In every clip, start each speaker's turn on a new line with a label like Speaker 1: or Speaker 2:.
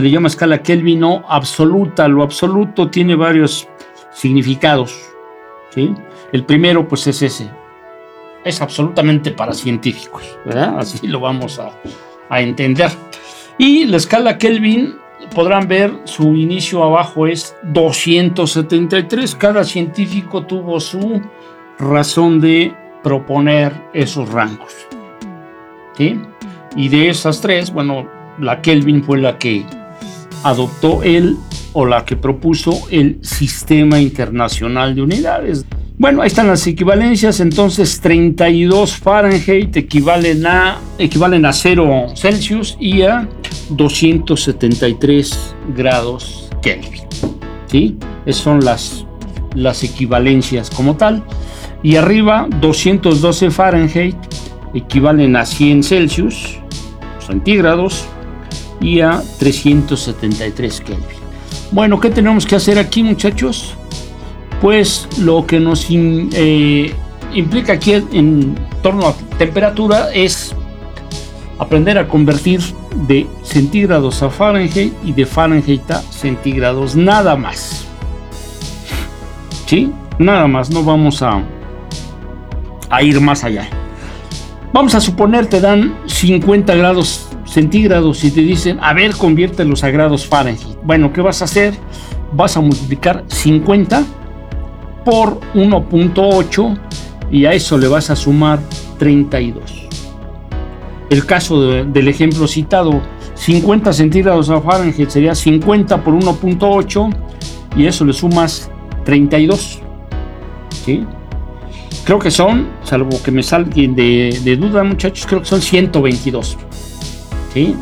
Speaker 1: se le llama escala Kelvin o absoluta. Lo absoluto tiene varios significados. El primero, pues es ese. Es absolutamente para científicos. Así lo vamos a, entender. Y la escala Kelvin, podrán ver, su inicio abajo es 273. Cada científico tuvo su razón de proponer esos rangos. Y de esas tres, bueno, la Kelvin fue la que adoptó él o la que propuso el Sistema Internacional de Unidades. Bueno, ahí están las equivalencias, entonces 32 Fahrenheit equivalen a, equivalen a 0 Celsius y a 273 grados Kelvin. ¿Sí? Esas son las, las equivalencias como tal. Y arriba 212 Fahrenheit equivalen a 100 Celsius centígrados y a 373 Kelvin. Bueno, ¿qué tenemos que hacer aquí muchachos? Pues lo que nos eh, implica aquí en torno a temperatura es aprender a convertir de centígrados a Fahrenheit y de Fahrenheit a centígrados, nada más. ¿Sí? Nada más, no vamos a, a ir más allá. Vamos a suponer te dan 50 grados centígrados y te dicen, a ver, conviértelos a grados Fahrenheit. Bueno, ¿qué vas a hacer? Vas a multiplicar 50 por 1.8 y a eso le vas a sumar 32. El caso del ejemplo citado, 50 centígrados a Fahrenheit sería 50 por 1.8 y eso le sumas 32. ¿Sí? Creo que son, salvo que me salgan de, de duda muchachos, creo que son 122. Eh,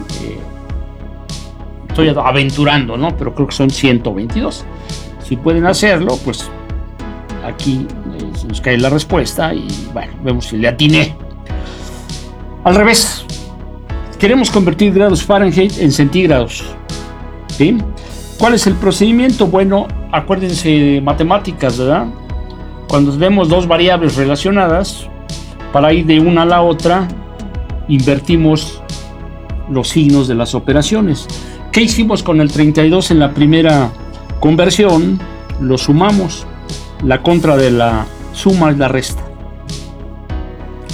Speaker 1: estoy aventurando, ¿no? Pero creo que son 122. Si pueden hacerlo, pues aquí eh, nos cae la respuesta y bueno, vemos si le atiné. Al revés, queremos convertir grados Fahrenheit en centígrados. ¿Cuál es el procedimiento? Bueno, acuérdense de matemáticas, ¿verdad? Cuando vemos dos variables relacionadas, para ir de una a la otra, invertimos los signos de las operaciones. ¿Qué hicimos con el 32 en la primera conversión? Lo sumamos. La contra de la suma es la resta.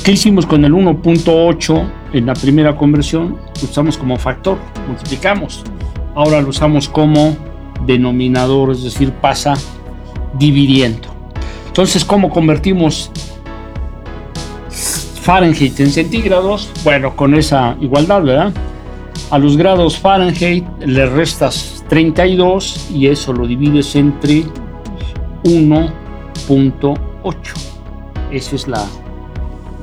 Speaker 1: ¿Qué hicimos con el 1.8 en la primera conversión? Lo usamos como factor, multiplicamos. Ahora lo usamos como denominador, es decir, pasa dividiendo. Entonces, ¿cómo convertimos Fahrenheit en centígrados, bueno, con esa igualdad, ¿verdad? A los grados Fahrenheit le restas 32 y eso lo divides entre 1.8. Esa es la,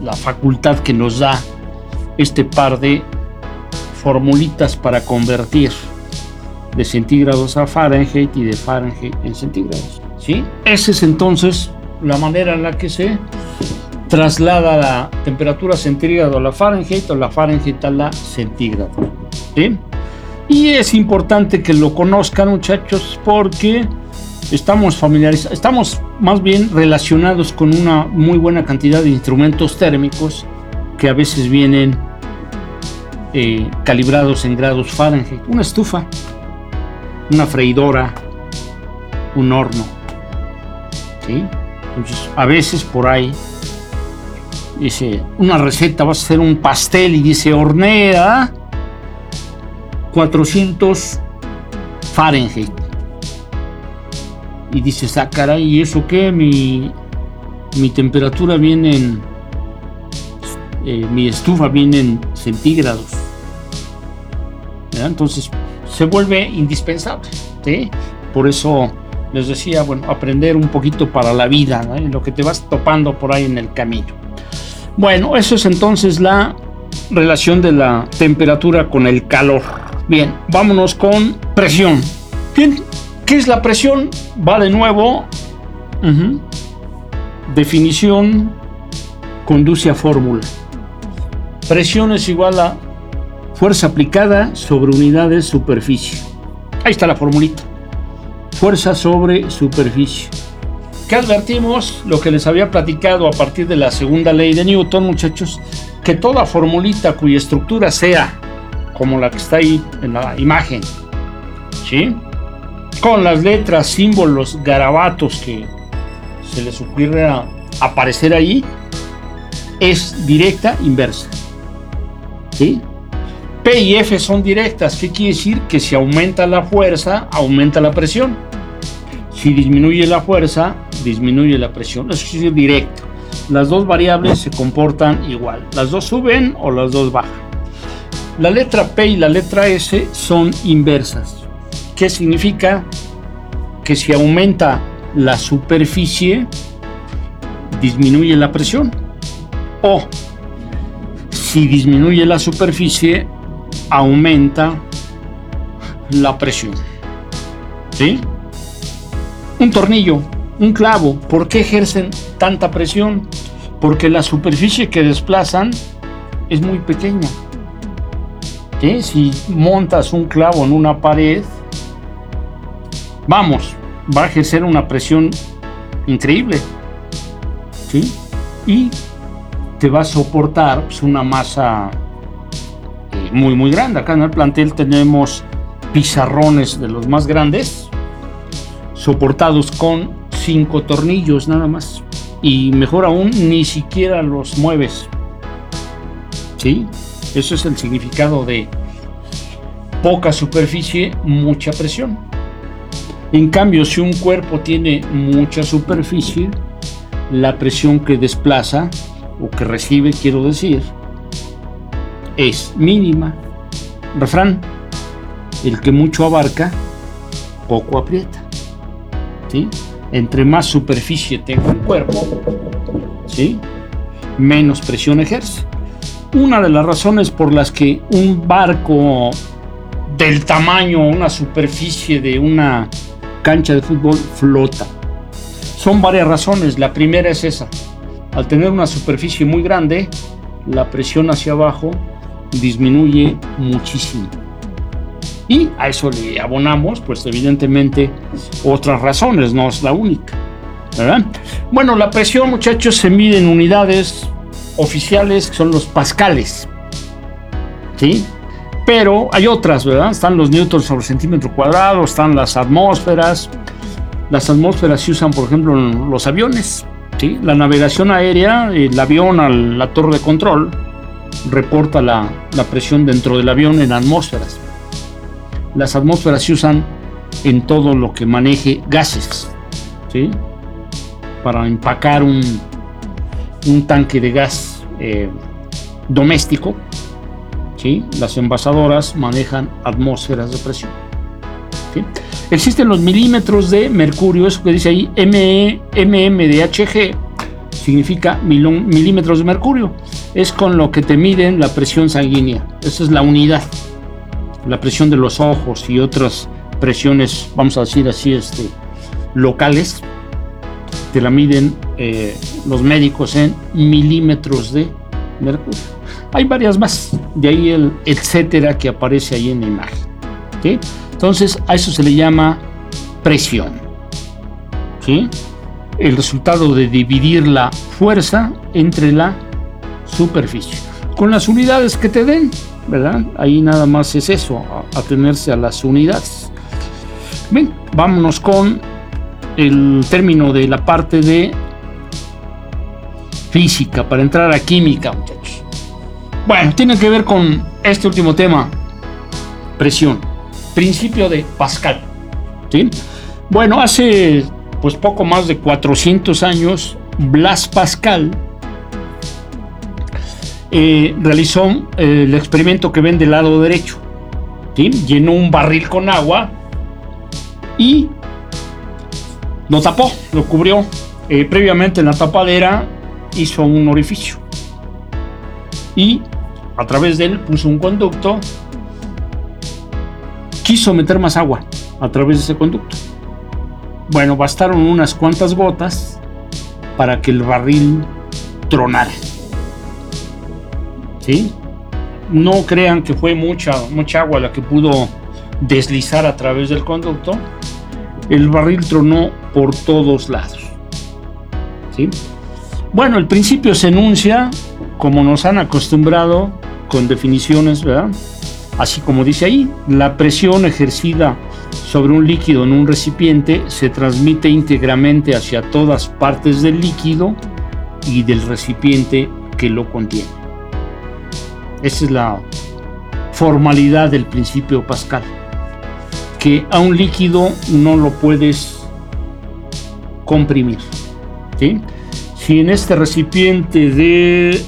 Speaker 1: la facultad que nos da este par de formulitas para convertir de centígrados a Fahrenheit y de Fahrenheit en centígrados. ¿sí? Esa es entonces la manera en la que se traslada la temperatura centígrado a la Fahrenheit o la Fahrenheit a la centígrado. Y es importante que lo conozcan muchachos porque estamos familiarizados, estamos más bien relacionados con una muy buena cantidad de instrumentos térmicos que a veces vienen eh, calibrados en grados Fahrenheit. Una estufa, una freidora, un horno. Entonces, a veces por ahí dice, una receta, vas a hacer un pastel y dice hornea 400 Fahrenheit. Y dice, ah, ¿y eso qué? Mi, mi temperatura viene en, eh, mi estufa viene en centígrados. Entonces se vuelve indispensable. Por eso les decía, bueno, aprender un poquito para la vida, lo que te vas topando por ahí en el camino. Bueno, eso es entonces la relación de la temperatura con el calor. Bien, vámonos con presión. Bien, ¿qué es la presión? Va de nuevo. Definición conduce a fórmula. Presión es igual a fuerza aplicada sobre unidad de superficie. Ahí está la formulita. Fuerza sobre superficie. ¿Qué advertimos? Lo que les había platicado a partir de la segunda ley de Newton, muchachos, que toda formulita cuya estructura sea como la que está ahí en la imagen, ¿sí? Con las letras, símbolos, garabatos que se les ocurre aparecer ahí, es directa inversa. ¿Sí? P y F son directas. ¿Qué quiere decir? Que si aumenta la fuerza, aumenta la presión. Si disminuye la fuerza, disminuye la presión. Eso es directo. Las dos variables se comportan igual. Las dos suben o las dos bajan. La letra P y la letra S son inversas. ¿Qué significa? Que si aumenta la superficie, disminuye la presión. O si disminuye la superficie, aumenta la presión. ¿Sí? Un tornillo, un clavo, ¿por qué ejercen tanta presión? Porque la superficie que desplazan es muy pequeña. Si montas un clavo en una pared, vamos, va a ejercer una presión increíble. ¿Sí? Y te va a soportar pues, una masa muy, muy grande. Acá en el plantel tenemos pizarrones de los más grandes, soportados con cinco tornillos nada más. Y mejor aún, ni siquiera los mueves. ¿Sí? Eso es el significado de poca superficie, mucha presión. En cambio, si un cuerpo tiene mucha superficie, la presión que desplaza o que recibe, quiero decir, es mínima. Refrán, el que mucho abarca, poco aprieta. Entre más superficie tenga un cuerpo, menos presión ejerce. Una de las razones por las que un barco del tamaño, una superficie de una cancha de fútbol flota. Son varias razones. La primera es esa. Al tener una superficie muy grande, la presión hacia abajo disminuye muchísimo. Y a eso le abonamos, pues evidentemente, otras razones, no es la única. Bueno, la presión, muchachos, se mide en unidades oficiales, que son los pascales. ¿Sí? Pero hay otras, ¿verdad? Están los newtons sobre centímetro cuadrado, están las atmósferas. Las atmósferas se usan, por ejemplo, en los aviones. ¿sí? La navegación aérea, el avión a la torre de control, reporta la, presión dentro del avión en atmósferas. Las atmósferas se usan en todo lo que maneje gases, ¿sí? para empacar un, un tanque de gas eh, doméstico. ¿sí? Las envasadoras manejan atmósferas de presión. Existen los milímetros de mercurio, eso que dice ahí MMDHG, significa milímetros de mercurio. Es con lo que te miden la presión sanguínea. Esa es la unidad. La presión de los ojos y otras presiones, vamos a decir así, este, locales, te la miden eh, los médicos en milímetros de mercurio. Hay varias más, de ahí el etcétera que aparece ahí en la imagen. Entonces, a eso se le llama presión. el resultado de dividir la fuerza entre la superficie. Con las unidades que te den, Ahí nada más es eso, atenerse a las unidades. Bien, vámonos con el término de la parte de física para entrar a química, muchachos. Bueno, tiene que ver con este último tema, presión, principio de Pascal. ¿sí? Bueno, hace pues poco más de 400 años, Blas Pascal eh, realizó eh, el experimento que ven del lado derecho. Llenó un barril con agua y lo tapó, lo cubrió. Eh, previamente en la tapadera hizo un orificio y a través de él puso un conducto. Quiso meter más agua a través de ese conducto. Bueno, bastaron unas cuantas gotas para que el barril tronara. ¿Sí? No crean que fue mucha, mucha agua la que pudo deslizar a través del conducto. El barril tronó por todos lados. ¿Sí? Bueno, el principio se enuncia como nos han acostumbrado con definiciones, ¿verdad? Así como dice ahí, la presión ejercida sobre un líquido en un recipiente se transmite íntegramente hacia todas partes del líquido y del recipiente que lo contiene. Esa es la formalidad del principio Pascal, que a un líquido no lo puedes comprimir. Si en este recipiente de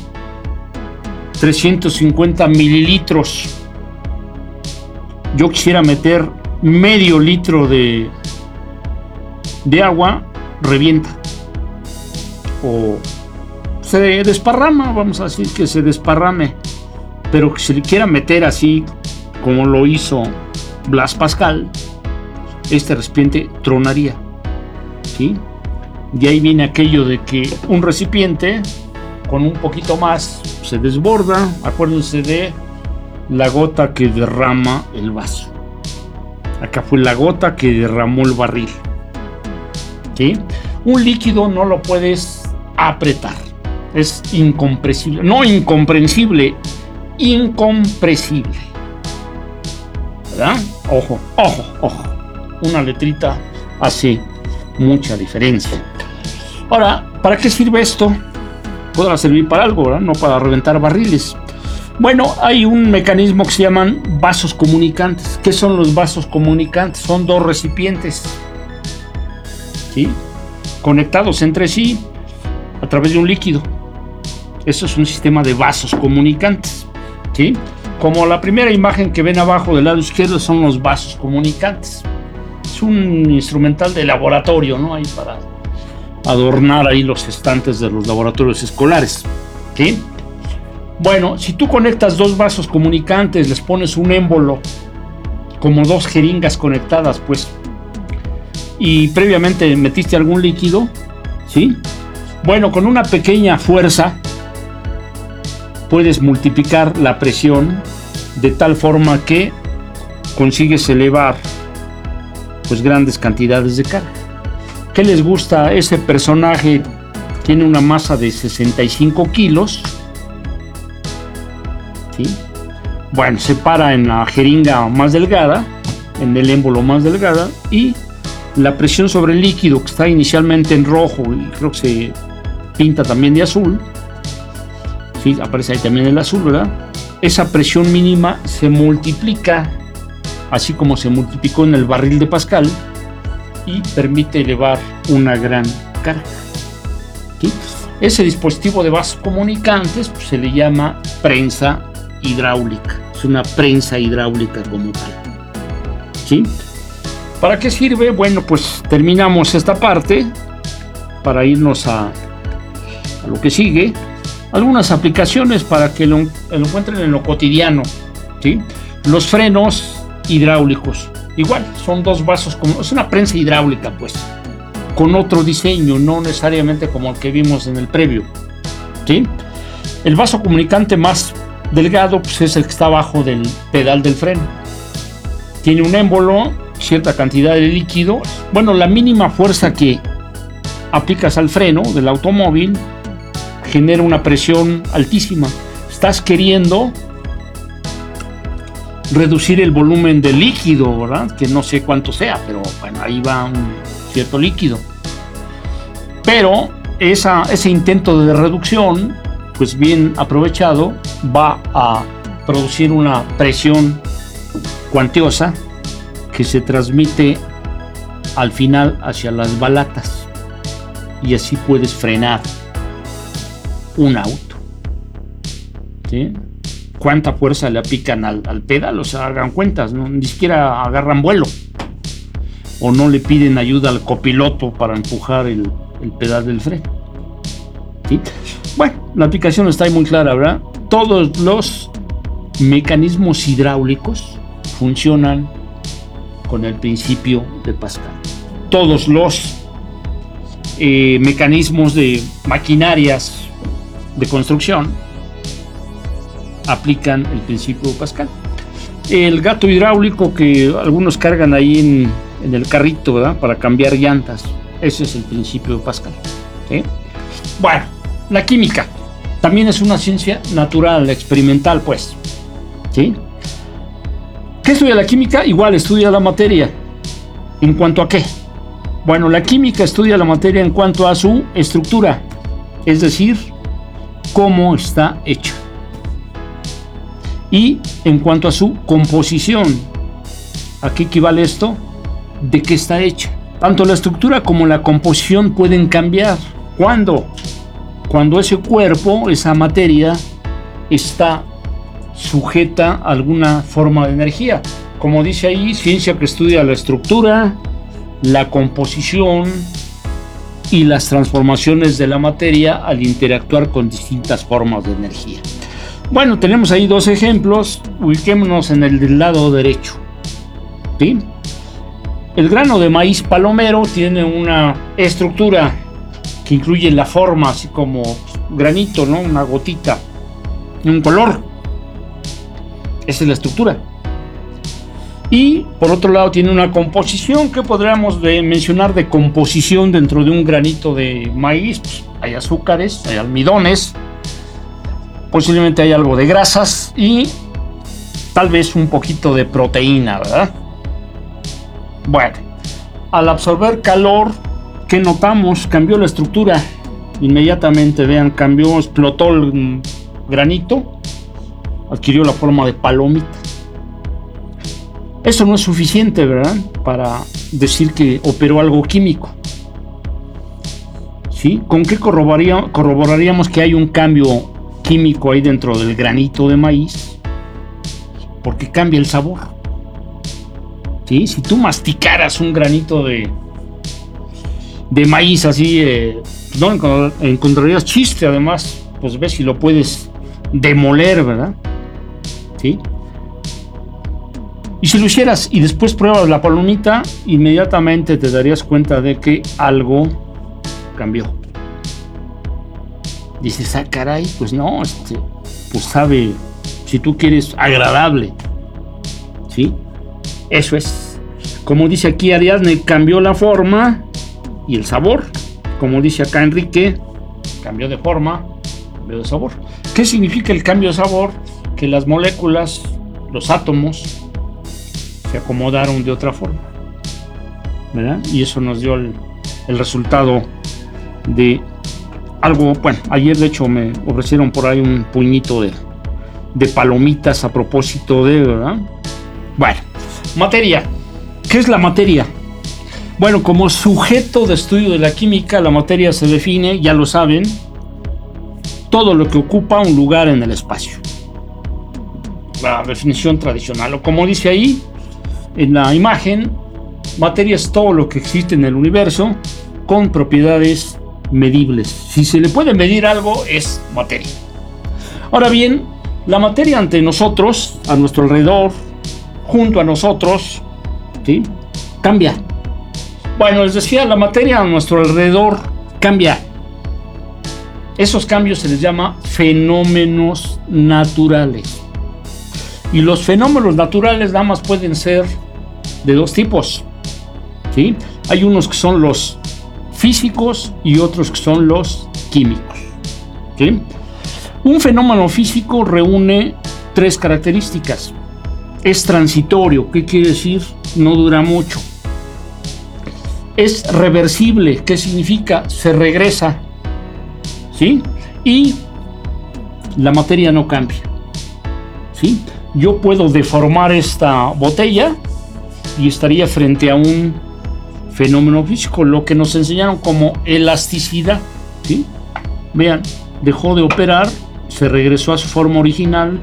Speaker 1: 350 mililitros yo quisiera meter medio litro de, de agua, revienta. O se desparrama, vamos a decir que se desparrame. Pero que se le quiera meter así, como lo hizo Blas Pascal, este recipiente tronaría. ¿sí? De ahí viene aquello de que un recipiente con un poquito más se desborda. Acuérdense de la gota que derrama el vaso. Acá fue la gota que derramó el barril. ¿Sí? Un líquido no lo puedes apretar. Es incomprensible. No incomprensible, incompresible. ¿Verdad? Ojo, ojo, ojo. Una letrita hace mucha diferencia. Ahora, ¿para qué sirve esto? Podrá servir para algo, ¿verdad? No para reventar barriles. Bueno, hay un mecanismo que se llaman vasos comunicantes. ¿Qué son los vasos comunicantes? Son dos recipientes, ¿sí? Conectados entre sí a través de un líquido. Eso es un sistema de vasos comunicantes, ¿sí? Como la primera imagen que ven abajo del lado izquierdo son los vasos comunicantes. Es un instrumental de laboratorio, ¿no? Ahí para adornar ahí los estantes de los laboratorios escolares, ¿sí? Bueno, si tú conectas dos vasos comunicantes, les pones un émbolo, como dos jeringas conectadas, pues, y previamente metiste algún líquido, ¿sí? Bueno, con una pequeña fuerza puedes multiplicar la presión de tal forma que consigues elevar pues grandes cantidades de carga. ¿Qué les gusta? Ese personaje tiene una masa de 65 kilos bueno, se para en la jeringa más delgada, en el émbolo más delgada, y la presión sobre el líquido que está inicialmente en rojo y creo que se pinta también de azul, aparece ahí también el azul, ¿verdad? Esa presión mínima se multiplica, así como se multiplicó en el barril de Pascal, y permite elevar una gran carga. Ese dispositivo de vasos comunicantes pues, se le llama prensa hidráulica. Es una prensa hidráulica como tal. ¿Para qué sirve? Bueno, pues terminamos esta parte para irnos a, lo que sigue. Algunas aplicaciones para que lo, encuentren en lo cotidiano. ¿sí? Los frenos hidráulicos. Igual, son dos vasos, como, es una prensa hidráulica, pues, con otro diseño, no necesariamente como el que vimos en el previo. ¿sí? El vaso comunicante más delgado pues es el que está abajo del pedal del freno. Tiene un émbolo, cierta cantidad de líquido. Bueno, la mínima fuerza que aplicas al freno del automóvil genera una presión altísima. Estás queriendo reducir el volumen de líquido, ¿verdad? Que no sé cuánto sea, pero bueno, ahí va un cierto líquido. Pero esa, ese intento de reducción pues bien aprovechado, va a producir una presión cuantiosa que se transmite al final hacia las balatas y así puedes frenar un auto. ¿Sí? ¿Cuánta fuerza le aplican al, pedal? O sea, hagan cuentas, ¿no? ni siquiera agarran vuelo o no le piden ayuda al copiloto para empujar el, el pedal del freno. ¿Sí? Bueno, la aplicación está ahí muy clara, ¿verdad? Todos los mecanismos hidráulicos funcionan con el principio de Pascal. Todos los eh, mecanismos de maquinarias de construcción aplican el principio Pascal. El gato hidráulico que algunos cargan ahí en, el carrito ¿verdad? para cambiar llantas, ese es el principio Pascal. Bueno, la química también es una ciencia natural, experimental, pues. ¿Sí? ¿Qué estudia la química? Igual estudia la materia. ¿En cuanto a qué? Bueno, la química estudia la materia en cuanto a su estructura, es decir, cómo está hecha. Y en cuanto a su composición, ¿a qué equivale esto? ¿De qué está hecha? Tanto la estructura como la composición pueden cambiar. ¿Cuándo? Cuando ese cuerpo, esa materia, está sujeta a alguna forma de energía. Como dice ahí, ciencia que estudia la estructura, la composición y las transformaciones de la materia al interactuar con distintas formas de energía. Bueno, tenemos ahí dos ejemplos, ubiquémonos en el del lado derecho. El grano de maíz palomero tiene una estructura que incluye la forma, así como granito, ¿no? Una gotita, un color. Esa es la estructura. Y por otro lado tiene una composición que podríamos mencionar de composición dentro de un granito de maíz. Pues, hay azúcares, hay almidones, posiblemente hay algo de grasas y tal vez un poquito de proteína, ¿verdad? Bueno, al absorber calor, ¿qué notamos? Cambió la estructura. Inmediatamente, vean, cambió, explotó el granito, adquirió la forma de palomita. Eso no es suficiente, ¿verdad? Para decir que operó algo químico. ¿Sí? ¿Con qué corroboraríamos que hay un cambio químico ahí dentro del granito de maíz? Porque cambia el sabor. ¿Sí? Si tú masticaras un granito de, de maíz así, eh, no encontrarías chiste además, pues ves si lo puedes demoler, ¿verdad? ¿Sí? Y si lo hicieras y después pruebas la palomita, inmediatamente te darías cuenta de que algo cambió. Dices, ah, caray, pues no, este, pues sabe, si tú quieres, agradable. ¿Sí? Eso es. Como dice aquí Ariadne, cambió la forma y el sabor. Como dice acá Enrique, cambió de forma, cambió de sabor. ¿Qué significa el cambio de sabor? Que las moléculas, los átomos, acomodaron de otra forma. ¿verdad? Y eso nos dio el, resultado de algo, bueno, ayer de hecho me ofrecieron por ahí un puñito de, de palomitas a propósito de, ¿verdad? Bueno, materia. ¿Qué es la materia? Bueno, como sujeto de estudio de la química, la materia se define, ya lo saben, todo lo que ocupa un lugar en el espacio. La definición tradicional, o como dice ahí, en la imagen, materia es todo lo que existe en el universo con propiedades medibles. Si se le puede medir algo, es materia. Ahora bien, la materia ante nosotros, a nuestro alrededor, junto a nosotros, ¿sí? cambia. Bueno, les decía, la materia a nuestro alrededor cambia. Esos cambios se les llama fenómenos naturales. Y los fenómenos naturales nada más pueden ser de dos tipos. ¿sí? Hay unos que son los físicos y otros que son los químicos. Un fenómeno físico reúne tres características. Es transitorio, ¿qué quiere decir? No dura mucho. Es reversible, ¿qué significa? Se regresa. ¿Sí? Y la materia no cambia. ¿Sí? Yo puedo deformar esta botella y estaría frente a un fenómeno físico, lo que nos enseñaron como elasticidad. ¿sí? Vean, dejó de operar, se regresó a su forma original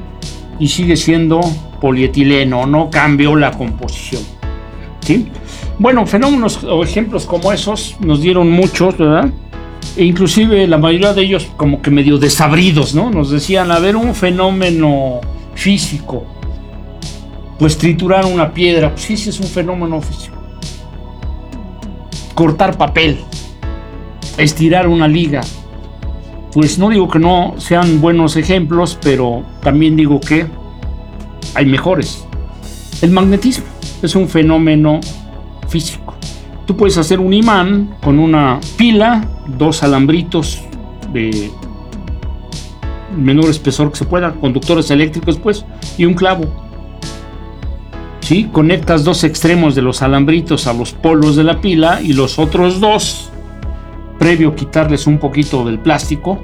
Speaker 1: y sigue siendo polietileno, no cambió la composición. ¿sí? Bueno, fenómenos o ejemplos como esos nos dieron muchos, ¿verdad? E inclusive la mayoría de ellos como que medio desabridos, ¿no? Nos decían, a ver, un fenómeno físico, pues triturar una piedra, pues sí, es un fenómeno físico. Cortar papel, estirar una liga, pues no digo que no sean buenos ejemplos, pero también digo que hay mejores. El magnetismo es un fenómeno físico. Tú puedes hacer un imán con una pila, dos alambritos de menor espesor que se pueda, conductores eléctricos pues, y un clavo Conectas dos extremos de los alambritos a los polos de la pila y los otros dos, previo quitarles un poquito del plástico,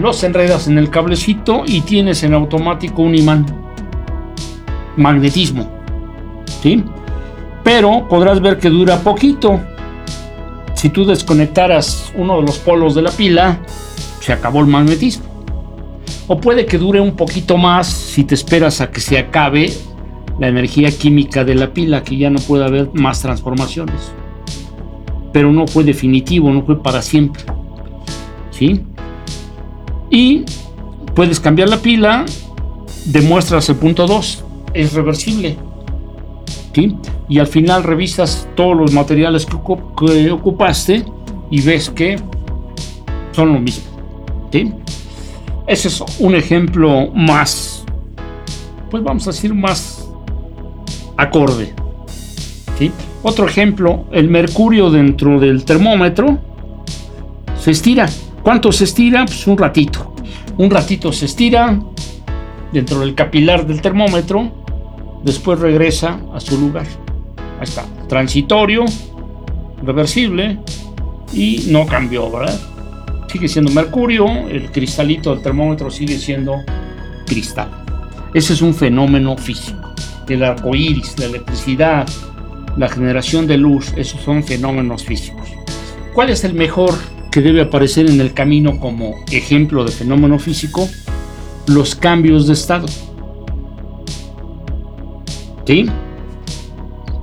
Speaker 1: los enredas en el cablecito y tienes en automático un imán. Magnetismo. ¿Sí? Pero podrás ver que dura poquito. Si tú desconectaras uno de los polos de la pila, se acabó el magnetismo. O puede que dure un poquito más si te esperas a que se acabe la energía química de la pila, que ya no puede haber más transformaciones. Pero no fue definitivo, no fue para siempre. ¿Sí? Y puedes cambiar la pila, demuestras el punto 2, es reversible. ¿Sí? Y al final revisas todos los materiales que, que ocupaste y ves que son lo mismo. ¿Sí? Ese es un ejemplo más, pues vamos a decir más acorde. Otro ejemplo, el mercurio dentro del termómetro se estira. ¿Cuánto se estira? Pues un ratito. Un ratito se estira dentro del capilar del termómetro, después regresa a su lugar. Ahí está, transitorio, reversible y no cambió, ¿verdad? sigue siendo mercurio, el cristalito del termómetro sigue siendo cristal. Ese es un fenómeno físico. El arco iris, la electricidad, la generación de luz, esos son fenómenos físicos. ¿Cuál es el mejor que debe aparecer en el camino como ejemplo de fenómeno físico? Los cambios de estado. ¿Sí?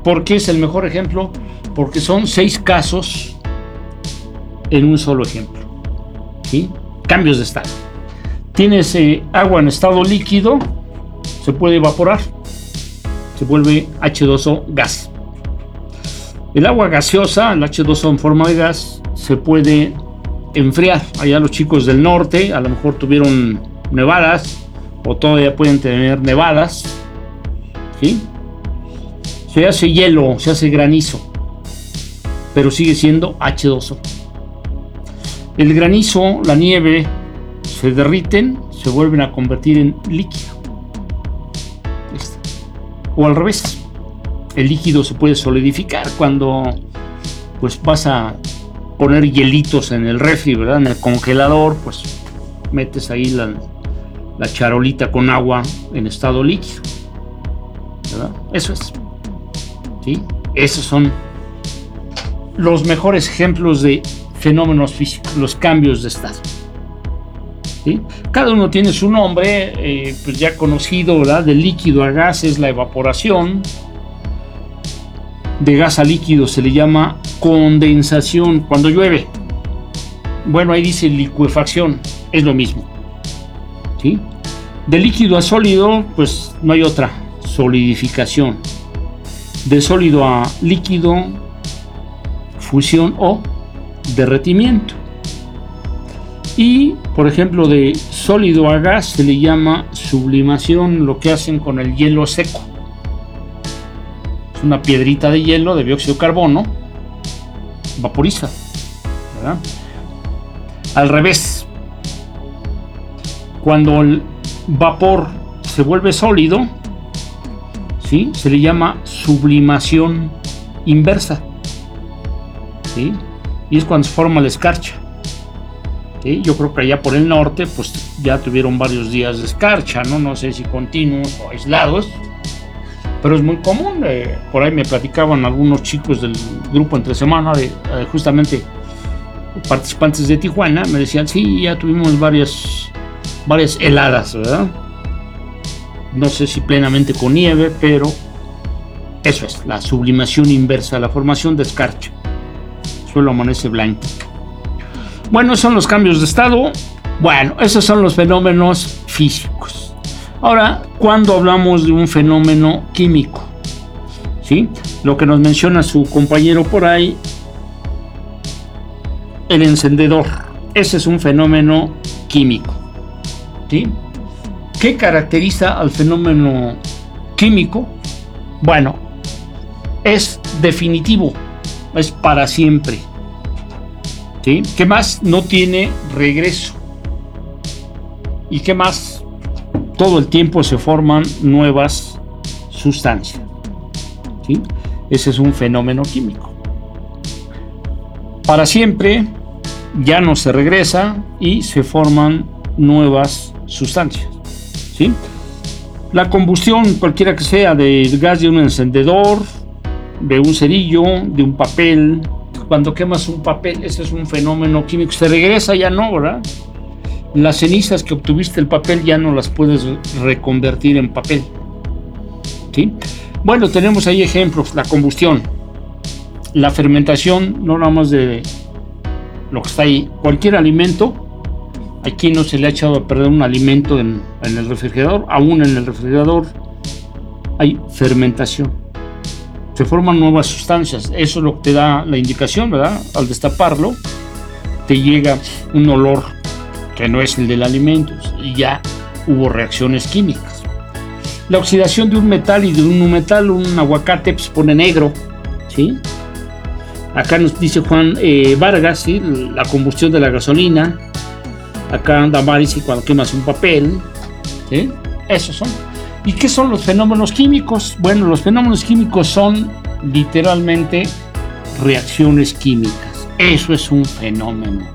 Speaker 1: ¿Por qué es el mejor ejemplo? Porque son seis casos en un solo ejemplo. Cambios de estado. Tienes agua en estado líquido, se puede evaporar, se vuelve H2O gas. El agua gaseosa, el H2O en forma de gas, se puede enfriar. Allá los chicos del norte a lo mejor tuvieron nevadas o todavía pueden tener nevadas. Se hace hielo, se hace granizo, pero sigue siendo H2O. El granizo, la nieve, se derriten, se vuelven a convertir en líquido. O al revés, el líquido se puede solidificar cuando pues vas a poner hielitos en el refri, ¿verdad? En el congelador, pues metes ahí la, la charolita con agua en estado líquido. ¿verdad? Eso es. ¿Sí? Esos son los mejores ejemplos de fenómenos físicos, los cambios de estado. Cada uno tiene su nombre, eh, pues ya conocido, ¿verdad? De líquido a gas es la evaporación, de gas a líquido se le llama condensación cuando llueve. Bueno, ahí dice licuefacción, es lo mismo. ¿sí? De líquido a sólido, pues no hay otra, solidificación. De sólido a líquido, fusión o derretimiento. Y, por ejemplo, de sólido a gas se le llama sublimación, lo que hacen con el hielo seco. Es una piedrita de hielo de dióxido de carbono, vaporiza. Al revés, cuando el vapor se vuelve sólido, ¿sí? se le llama sublimación inversa. ¿sí? y es cuando se forma la escarcha. Yo creo que allá por el norte, pues ya tuvieron varios días de escarcha, ¿no? No sé si continuos o aislados, pero es muy común. Eh, por ahí me platicaban algunos chicos del grupo entre semana, eh, justamente participantes de Tijuana, me decían, sí, ya tuvimos varias, varias heladas, ¿verdad? No sé si plenamente con nieve, pero eso es, la sublimación inversa, la formación de escarcha suelo amanece blanco. Bueno, son los cambios de estado. Bueno, esos son los fenómenos físicos. Ahora, cuando hablamos de un fenómeno químico, ¿sí? Lo que nos menciona su compañero por ahí, el encendedor. Ese es un fenómeno químico. ¿sí? ¿Qué caracteriza al fenómeno químico? Bueno, es definitivo es para siempre. ¿Sí? ¿Qué más? No tiene regreso. ¿Y qué más? Todo el tiempo se forman nuevas sustancias. ¿sí? Ese es un fenómeno químico. Para siempre ya no se regresa y se forman nuevas sustancias. ¿sí? La combustión, cualquiera que sea, del gas de un encendedor, de un cerillo, de un papel, cuando quemas un papel, ese es un fenómeno químico, se regresa ya no, ¿verdad? Las cenizas que obtuviste el papel ya no las puedes reconvertir en papel. ¿Sí? Bueno, tenemos ahí ejemplos, la combustión, la fermentación, no nada más de lo que está ahí, cualquier alimento, aquí no se le ha echado a perder un alimento en, en el refrigerador, aún en el refrigerador hay fermentación se forman nuevas sustancias. Eso es lo que te da la indicación, ¿verdad? Al destaparlo, te llega un olor que no es el del alimento y ya hubo reacciones químicas. La oxidación de un metal y de un metal, un aguacate, pues, se pone negro, ¿sí? Acá nos dice Juan eh, Vargas, ¿sí? la combustión de la gasolina. Acá anda Maris y cuando quemas un papel, ¿sí? Esos son. ¿Y qué son los fenómenos químicos? Bueno, los fenómenos químicos son literalmente reacciones químicas. Eso es un fenómeno,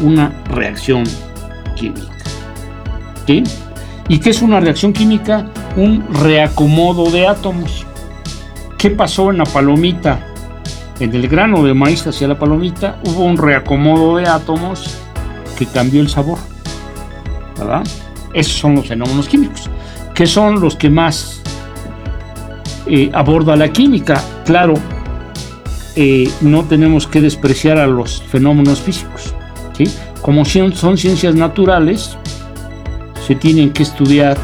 Speaker 1: una reacción química. ¿Y qué es una reacción química? Un reacomodo de átomos. ¿Qué pasó en la palomita? En el grano de maíz hacia la palomita hubo un reacomodo de átomos que cambió el sabor. ¿Verdad? Esos son los fenómenos químicos que son los que más eh, aborda la química. Claro, eh, no tenemos que despreciar a los fenómenos físicos. ¿sí? Como son ciencias naturales, se tienen que estudiar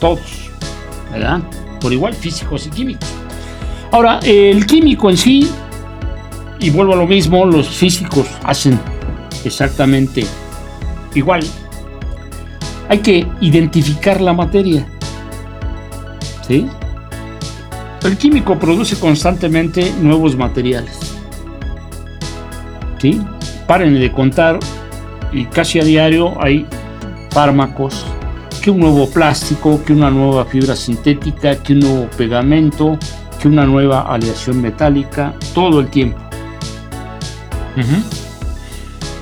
Speaker 1: todos, ¿verdad? Por igual, físicos y químicos. Ahora, el químico en sí, y vuelvo a lo mismo, los físicos hacen exactamente igual, hay que identificar la materia. ¿Sí? El químico produce constantemente nuevos materiales. ¿Sí? Paren de contar y casi a diario hay fármacos, que un nuevo plástico, que una nueva fibra sintética, que un nuevo pegamento, que una nueva aleación metálica, todo el tiempo.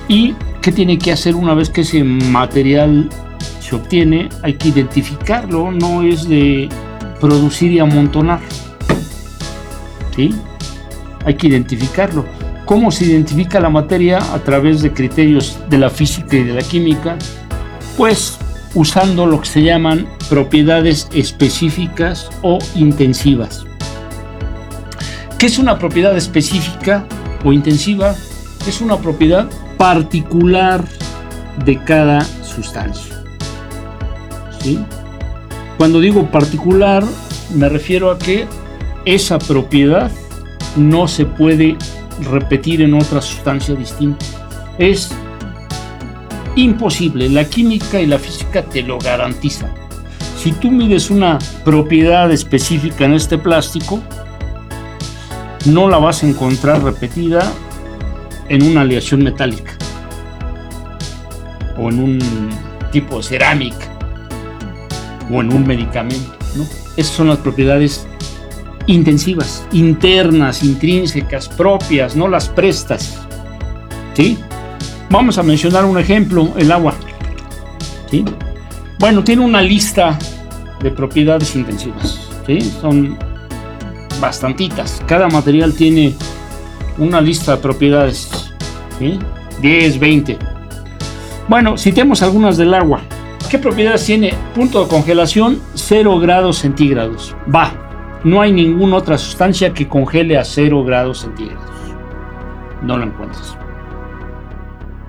Speaker 1: ¿Y qué tiene que hacer una vez que ese material se obtiene, hay que identificarlo, no es de producir y amontonar. ¿Sí? Hay que identificarlo. ¿Cómo se identifica la materia? A través de criterios de la física y de la química. Pues usando lo que se llaman propiedades específicas o intensivas. ¿Qué es una propiedad específica o intensiva? Es una propiedad particular de cada sustancia. Cuando digo particular, me refiero a que esa propiedad no se puede repetir en otra sustancia distinta. Es imposible, la química y la física te lo garantizan. Si tú mides una propiedad específica en este plástico, no la vas a encontrar repetida en una aleación metálica o en un tipo de cerámica o en un medicamento. ¿no? Esas son las propiedades intensivas, internas, intrínsecas, propias, no las prestas. ¿Sí? Vamos a mencionar un ejemplo, el agua. ¿Sí? Bueno, tiene una lista de propiedades intensivas. ¿sí? Son bastantitas. Cada material tiene una lista de propiedades. ¿sí? 10, 20. Bueno, citemos algunas del agua. ¿Qué propiedades tiene? Punto de congelación 0 grados centígrados. Va, no hay ninguna otra sustancia que congele a 0 grados centígrados. No lo encuentras.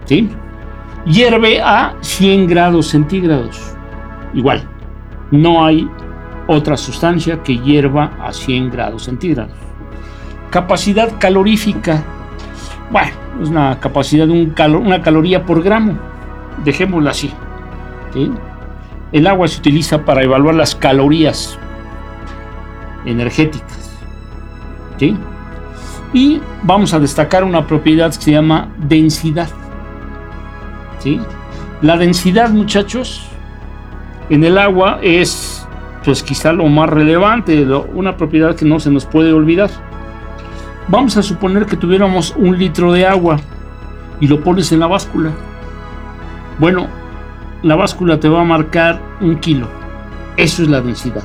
Speaker 1: ¿Sí? Hierve a 100 grados centígrados. Igual, no hay otra sustancia que hierva a 100 grados centígrados. Capacidad calorífica. Bueno, es una capacidad de un una caloría por gramo. Dejémosla así. El agua se utiliza para evaluar las calorías energéticas. Y vamos a destacar una propiedad que se llama densidad. La densidad, muchachos, en el agua es pues quizá lo más relevante, una propiedad que no se nos puede olvidar. Vamos a suponer que tuviéramos un litro de agua y lo pones en la báscula. Bueno, la báscula te va a marcar un kilo. Eso es la densidad.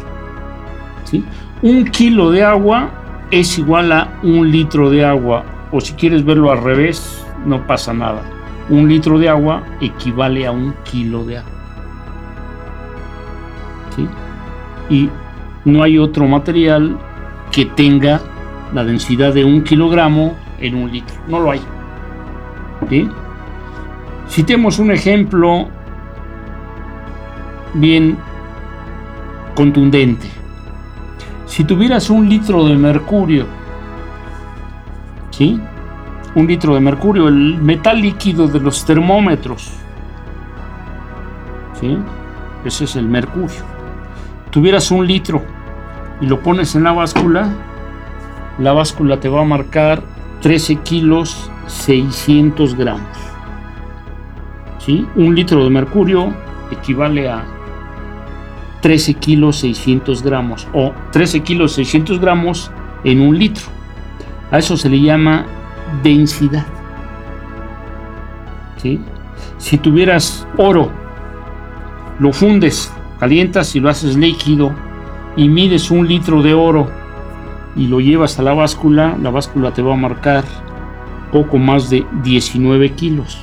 Speaker 1: ¿sí? Un kilo de agua es igual a un litro de agua. O si quieres verlo al revés, no pasa nada. Un litro de agua equivale a un kilo de agua. Y no hay otro material que tenga la densidad de un kilogramo en un litro. No lo hay. ¿Sí? Citemos un ejemplo bien contundente. Si tuvieras un litro de mercurio, ¿sí? Un litro de mercurio, el metal líquido de los termómetros, ¿sí? Ese es el mercurio. Tuvieras un litro y lo pones en la báscula, la báscula te va a marcar 13 kilos 600 gramos. ¿Sí? Un litro de mercurio equivale a 13 kilos 600 gramos o 13 kilos 600 gramos en un litro. A eso se le llama densidad. Si tuvieras oro, lo fundes, calientas y lo haces líquido y mides un litro de oro y lo llevas a la báscula, la báscula te va a marcar poco más de 19 kilos.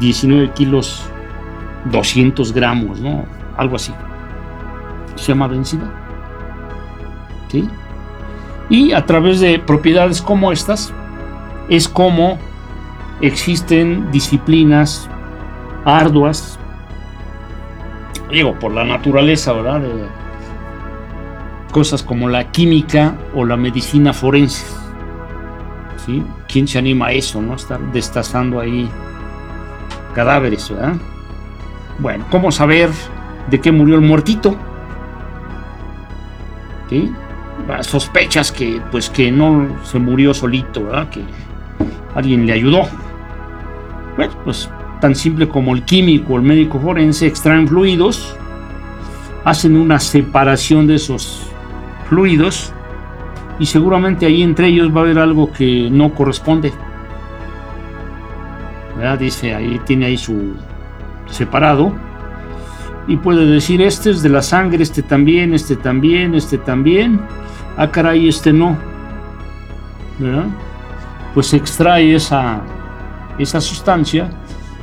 Speaker 1: 19 kilos 200 gramos, ¿no? Algo así. Se llama densidad. ¿Sí? Y a través de propiedades como estas, es como existen disciplinas arduas, digo, por la naturaleza, ¿verdad? Cosas como la química o la medicina forense. ¿Sí? ¿Quién se anima a eso, no? Estar destazando ahí cadáveres, ¿verdad? Bueno, ¿cómo saber de que murió el muertito. ¿Sí? Sospechas que pues que no se murió solito, ¿verdad? Que alguien le ayudó. Bueno, pues tan simple como el químico o el médico forense extraen fluidos, hacen una separación de esos fluidos y seguramente ahí entre ellos va a haber algo que no corresponde. ¿verdad? Dice ahí, tiene ahí su separado y puede decir, este es de la sangre, este también, este también, este también. Ah, caray, este no. ¿Verdad? Pues extrae esa, esa sustancia.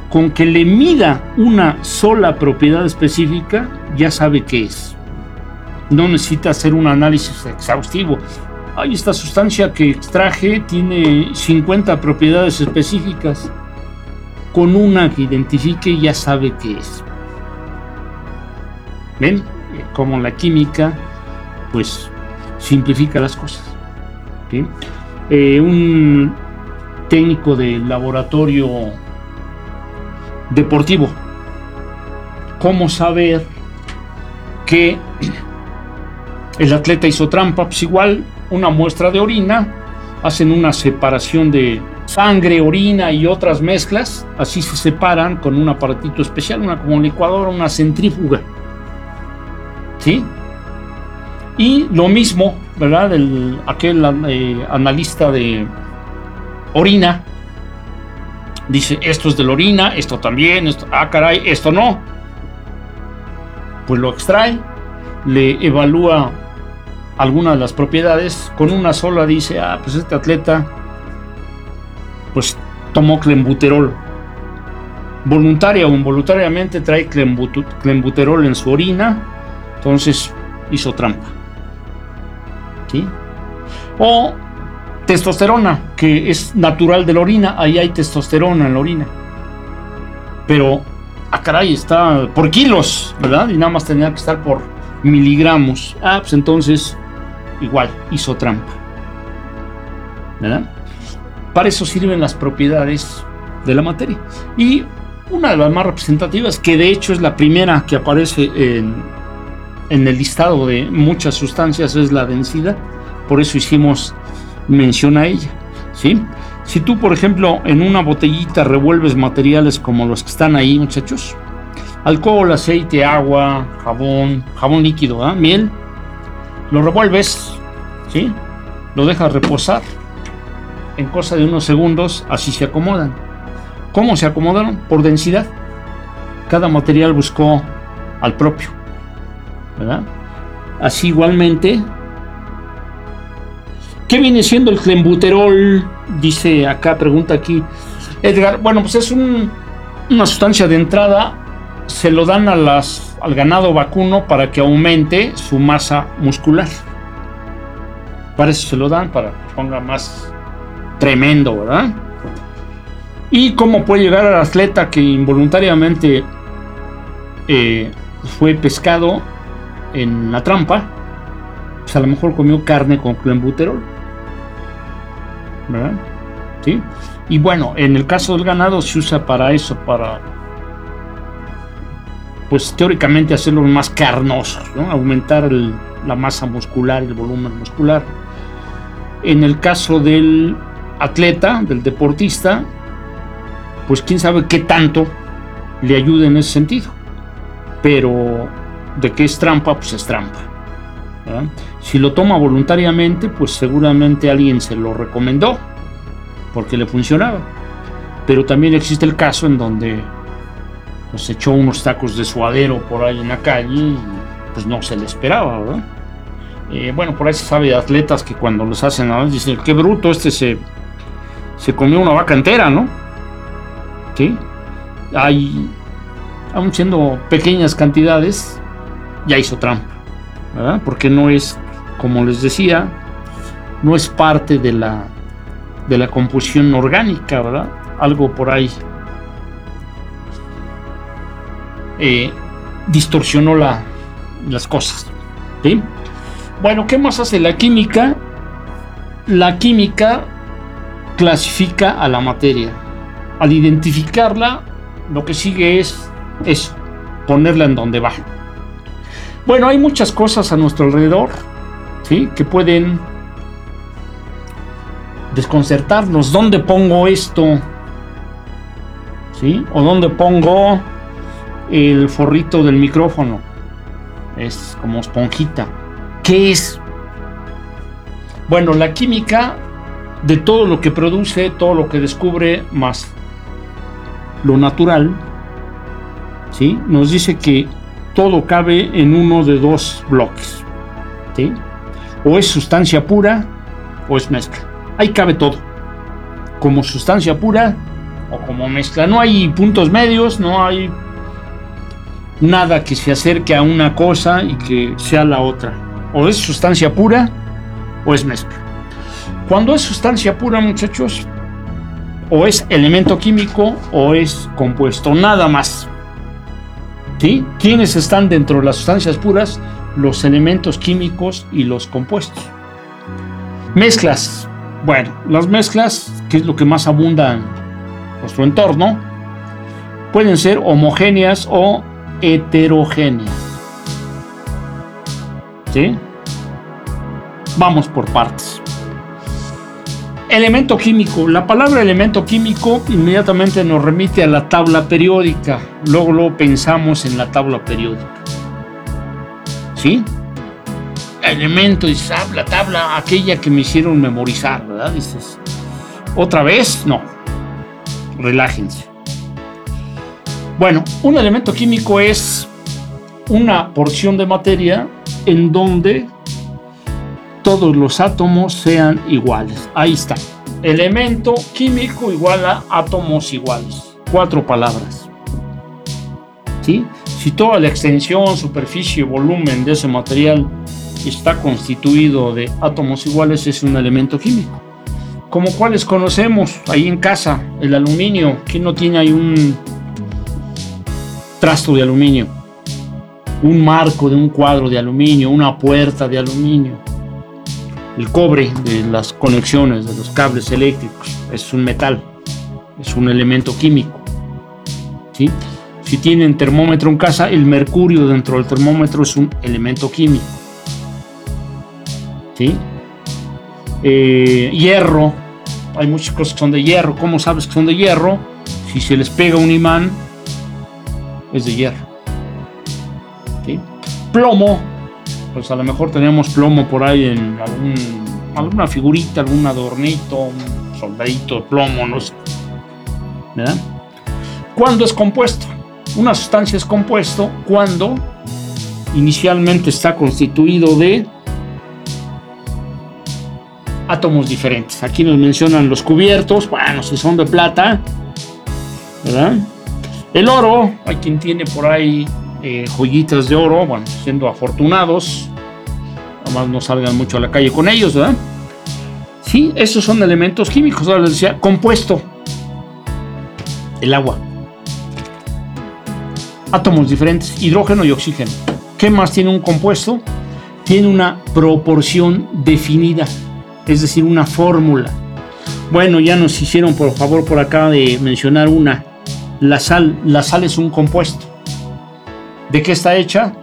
Speaker 1: Con que le mida una sola propiedad específica, ya sabe qué es. No necesita hacer un análisis exhaustivo. Ay, esta sustancia que extraje tiene 50 propiedades específicas. Con una que identifique ya sabe qué es. ¿Ven? Como la química, pues simplifica las cosas. Eh, un técnico de laboratorio deportivo, ¿cómo saber que el atleta hizo trampa? Pues igual una muestra de orina, hacen una separación de sangre, orina y otras mezclas, así se separan con un aparatito especial, una como licuadora, una centrífuga. ¿Sí? Y lo mismo, ¿verdad? El, aquel eh, analista de orina dice, esto es de la orina, esto también, esto, ah, caray, esto no. Pues lo extrae, le evalúa algunas de las propiedades, con una sola dice, ah, pues este atleta, pues tomó clembuterol. Voluntaria o involuntariamente trae clembuterol en su orina, entonces hizo trampa. ¿Sí? O testosterona, que es natural de la orina, ahí hay testosterona en la orina. Pero, ah, caray, está por kilos, ¿verdad? Y nada más tenía que estar por miligramos. Ah, pues entonces, igual, hizo trampa. ¿Verdad? Para eso sirven las propiedades de la materia. Y una de las más representativas, que de hecho es la primera que aparece en en el listado de muchas sustancias es la densidad, por eso hicimos mención a ella. ¿sí? Si tú, por ejemplo, en una botellita revuelves materiales como los que están ahí, muchachos, alcohol, aceite, agua, jabón, jabón líquido, miel, lo revuelves, ¿sí? Lo dejas reposar. En cosa de unos segundos, así se acomodan. ¿Cómo se acomodaron? Por densidad. Cada material buscó al propio. Así igualmente. ¿Qué viene siendo el clenbuterol? Dice acá, pregunta aquí. Edgar, bueno, pues es una sustancia de entrada. Se lo dan al ganado vacuno para que aumente su masa muscular. Para eso se lo dan, para que ponga más tremendo, ¿verdad? Y cómo puede llegar al atleta que involuntariamente eh, fue pescado en la trampa, pues a lo mejor comió carne con clenbuterol, ¿verdad? ¿Sí? Y bueno, en el caso del ganado se usa para eso, para, pues teóricamente hacerlo más carnoso, ¿no? aumentar la masa muscular, el volumen muscular. En el caso del atleta, del deportista, pues quién sabe qué tanto le ayude en ese sentido. Pero de qué es trampa, pues es trampa. Si lo toma voluntariamente, pues seguramente alguien se lo recomendó porque le funcionaba. Pero también existe el caso en donde pues echó unos tacos de suadero por ahí en la calle y pues no se le esperaba, ¿verdad? Eh, bueno, por ahí se sabe de atletas que cuando los hacen, ¿no? dicen, qué bruto, este se, se comió una vaca entera, ¿no? ¿Sí? Hay, aún siendo pequeñas cantidades, ya hizo trampa, ¿verdad? Porque no es, como les decía, no es parte de la, de la composición orgánica, ¿verdad? Algo por ahí eh, distorsionó la, las cosas. ¿sí? Bueno, ¿qué más hace la química? La química clasifica a la materia. Al identificarla, lo que sigue es eso, ponerla en donde va. Bueno, hay muchas cosas a nuestro alrededor, ¿sí? Que pueden desconcertarnos. ¿Dónde pongo esto? ¿Sí? ¿O dónde pongo el forrito del micrófono? Es como esponjita. ¿Qué es? Bueno, la química de todo lo que produce, todo lo que descubre, más lo natural, ¿sí? nos dice que todo cabe en uno de dos bloques. ¿sí? O es sustancia pura o es mezcla. Ahí cabe todo. Como sustancia pura o como mezcla. No hay puntos medios, no hay nada que se acerque a una cosa y que sea la otra o es sustancia pura o es mezcla. Cuando es sustancia pura, muchachos, o es elemento químico o es compuesto, nada más. ¿Sí? ¿Quiénes están dentro de las sustancias puras? Los elementos químicos y los compuestos. Mezclas. Bueno, las mezclas, que es lo que más abunda en nuestro entorno, pueden ser homogéneas o heterogéneas. ¿Sí? Vamos por partes. Elemento químico. La palabra elemento químico inmediatamente nos remite a la tabla periódica. Luego lo pensamos en la tabla periódica. ¿Sí? Elemento, dices, ah, la tabla, aquella que me hicieron memorizar, ¿verdad? Dices, ¿otra vez? No. Relájense. Bueno, un elemento químico es una porción de materia en donde todos los átomos sean iguales. Ahí está. Elemento químico igual a átomos iguales. Cuatro palabras. ¿Sí? Si toda la extensión, superficie, volumen de ese material está constituido de átomos iguales, es un elemento químico. Como cuáles conocemos ahí en casa, el aluminio. ¿Quién no tiene ahí un trasto de aluminio? Un marco de un cuadro de aluminio, una puerta de aluminio el cobre de las conexiones de los cables eléctricos es un metal, es un elemento químico. ¿sí? Si tienen termómetro en casa, el mercurio dentro del termómetro es un elemento químico. ¿sí? Eh, hierro, hay muchas cosas que son de hierro. ¿Cómo sabes que son de hierro? Si se les pega un imán, es de hierro. plomo, pues a lo mejor tenemos plomo por ahí en alguna figurita, algún adornito, un soldadito de plomo, no sé. ¿Verdad? ¿Cuándo es compuesto? Una sustancia es compuesto cuando inicialmente está constituido de átomos diferentes. Aquí nos mencionan los cubiertos, bueno, si son de plata, ¿verdad? El oro, hay quien tiene por ahí eh, joyitas de oro, bueno, siendo afortunados, además no salgan mucho a la calle con ellos, ¿verdad? Sí, esos son elementos químicos, ahora les decía, compuesto, el agua, átomos diferentes, hidrógeno y oxígeno. ¿Qué más tiene un compuesto? Tiene una proporción definida, es decir, una fórmula. Bueno, ya nos hicieron por favor por acá de mencionar una. La sal, la sal es un compuesto. ¿De qué está hecha?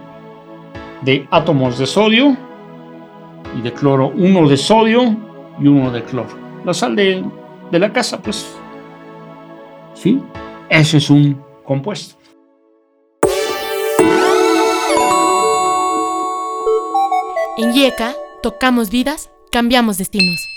Speaker 1: De átomos de sodio y de cloro. Uno de sodio y uno de cloro. La sal de, de la casa, pues. ¿Sí? Ese es un compuesto.
Speaker 2: En IECA, tocamos vidas, cambiamos destinos.